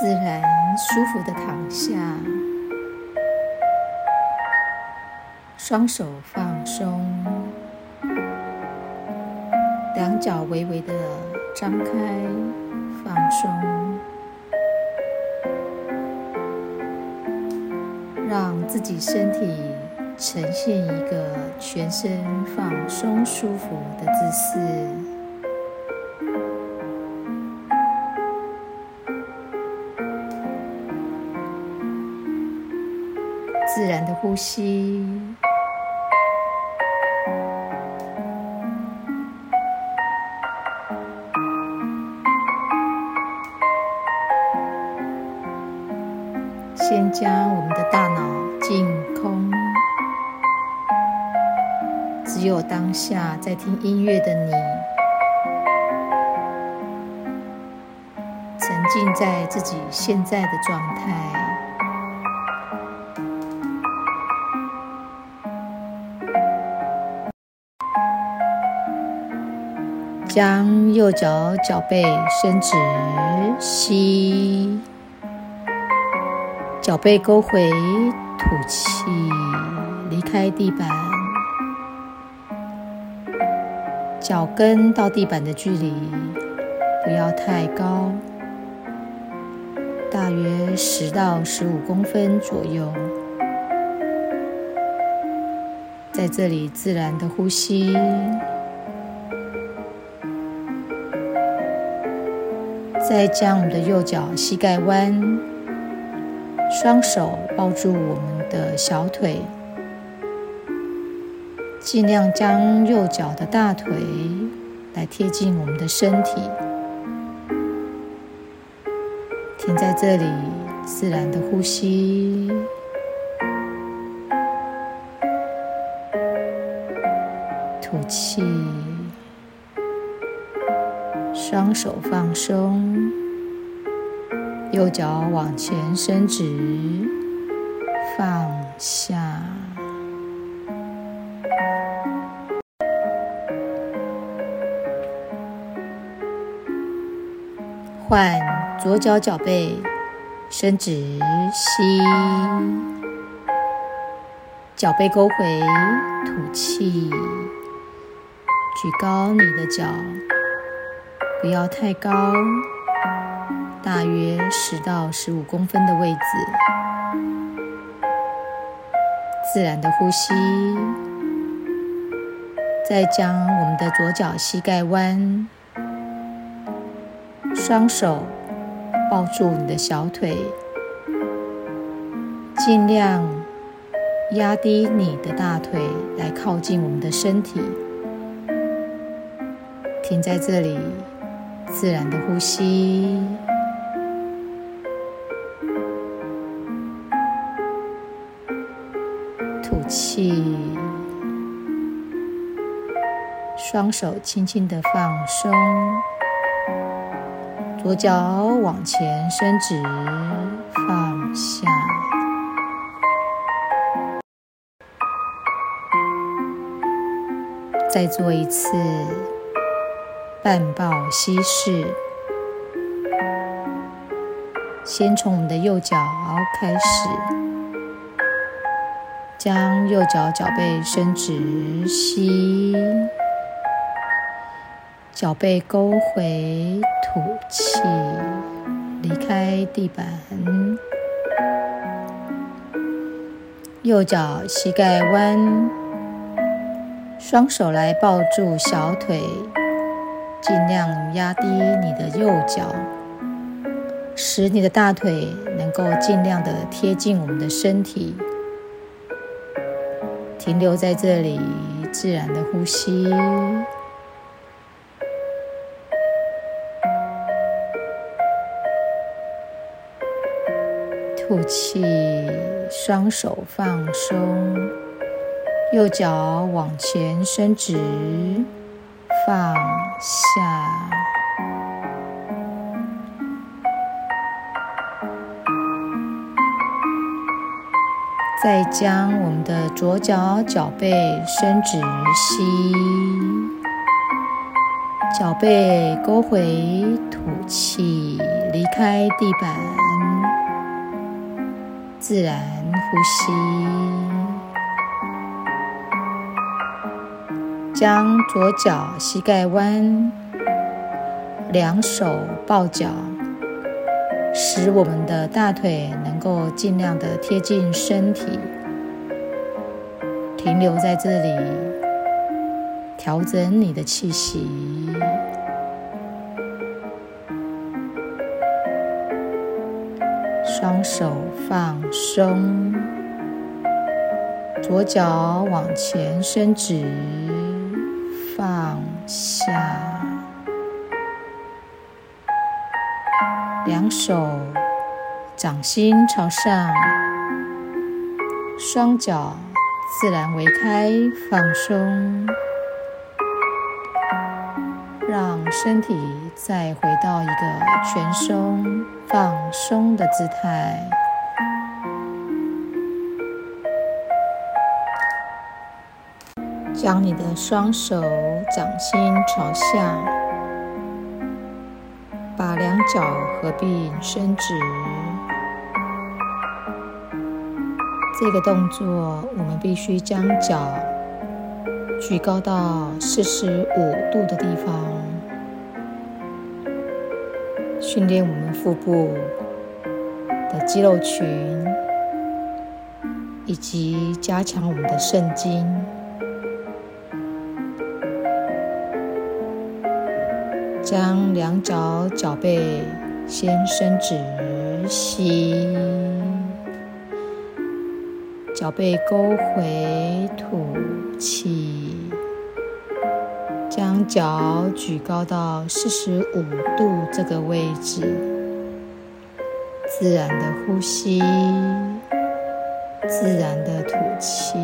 自然舒服的躺下，双手放松，两脚微微的张开，放松，让自己身体呈现一个全身放松、舒服的姿势。自然的呼吸，将我们的大脑净空，只有当下在听音乐的你，沉浸在自己现在的状态。将右脚脚背伸直，吸，脚背勾回，吐气，离开地板，脚跟到地板的距离不要太高，大约十到十五公分左右，在这里自然的呼吸。再将我们的右脚膝盖弯，双手抱住我们的小腿，尽量将右脚的大腿来贴近我们的身体，停在这里，自然的呼吸，吐气。双手放松，右脚往前伸直，放下。换左脚脚背伸直，吸，脚背勾回，吐气，举高你的脚。不要太高，大约十到十五公分的位置。自然的呼吸，再将我们的左脚膝盖弯，双手抱住你的小腿，尽量压低你的大腿来靠近我们的身体，停在这里。自然的呼吸，气，双手轻轻的放松，左脚往前伸直，放下，再做一次。半抱膝式，先从我们的右脚开始，将右脚脚背伸直，吸，脚背勾回，吐气，离开地板，右脚膝盖弯，双手来抱住小腿。尽量压低你的右脚，使你的大腿能够尽量的贴近我们的身体，停留在这里，自然的呼吸，吐气，双手放松，右脚往前伸直。放下，再将我们的左脚脚背伸直，吸，脚背勾回，吐气，离开地板，自然呼吸。将左脚膝盖弯，两手抱脚。使我们的大腿能够尽量的贴近身体，停留在这里，调整你的气息。双手放松，左脚往前伸直，放下。手掌心朝上，双脚自然微开，放松，让身体再回到一个全松、放松的姿态。将你的双手掌心朝下。把两脚合并伸直，这个动作我们必须将脚举高到四十五度的地方，训练我们腹部的肌肉群，以及加强我们的肾经。将两脚脚背先伸直，吸，脚背勾回，吐气，将脚举高到四十五度这个位置，自然的呼吸，自然的吐气。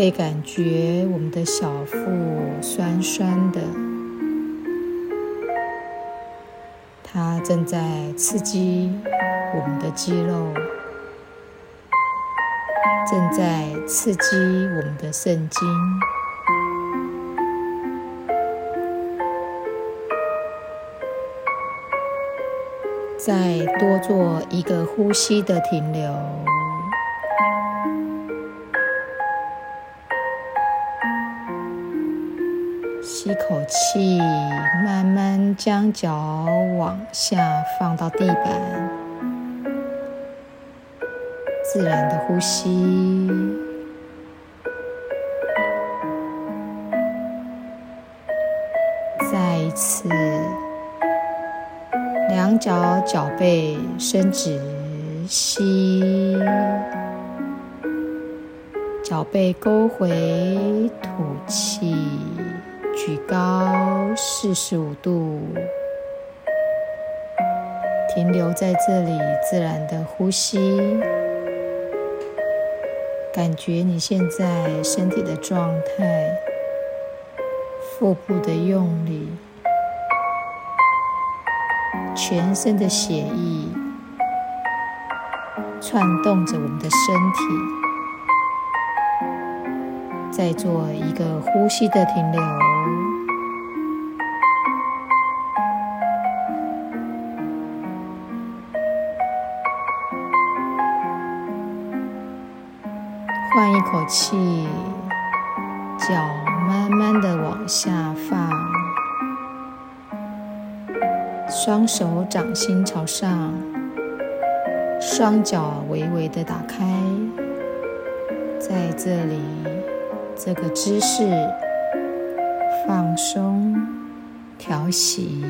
会感觉我们的小腹酸酸的，它正在刺激我们的肌肉，正在刺激我们的肾经。再多做一个呼吸的停留。吸口气，慢慢将脚往下放到地板，自然的呼吸。再一次，两脚脚背伸直，吸，脚背勾回，吐气。举高四十五度，停留在这里，自然的呼吸，感觉你现在身体的状态，腹部的用力，全身的血液窜动着我们的身体。再做一个呼吸的停留，换一口气，脚慢慢的往下放，双手掌心朝上，双脚微微的打开，在这里。这个姿势，放松，调息。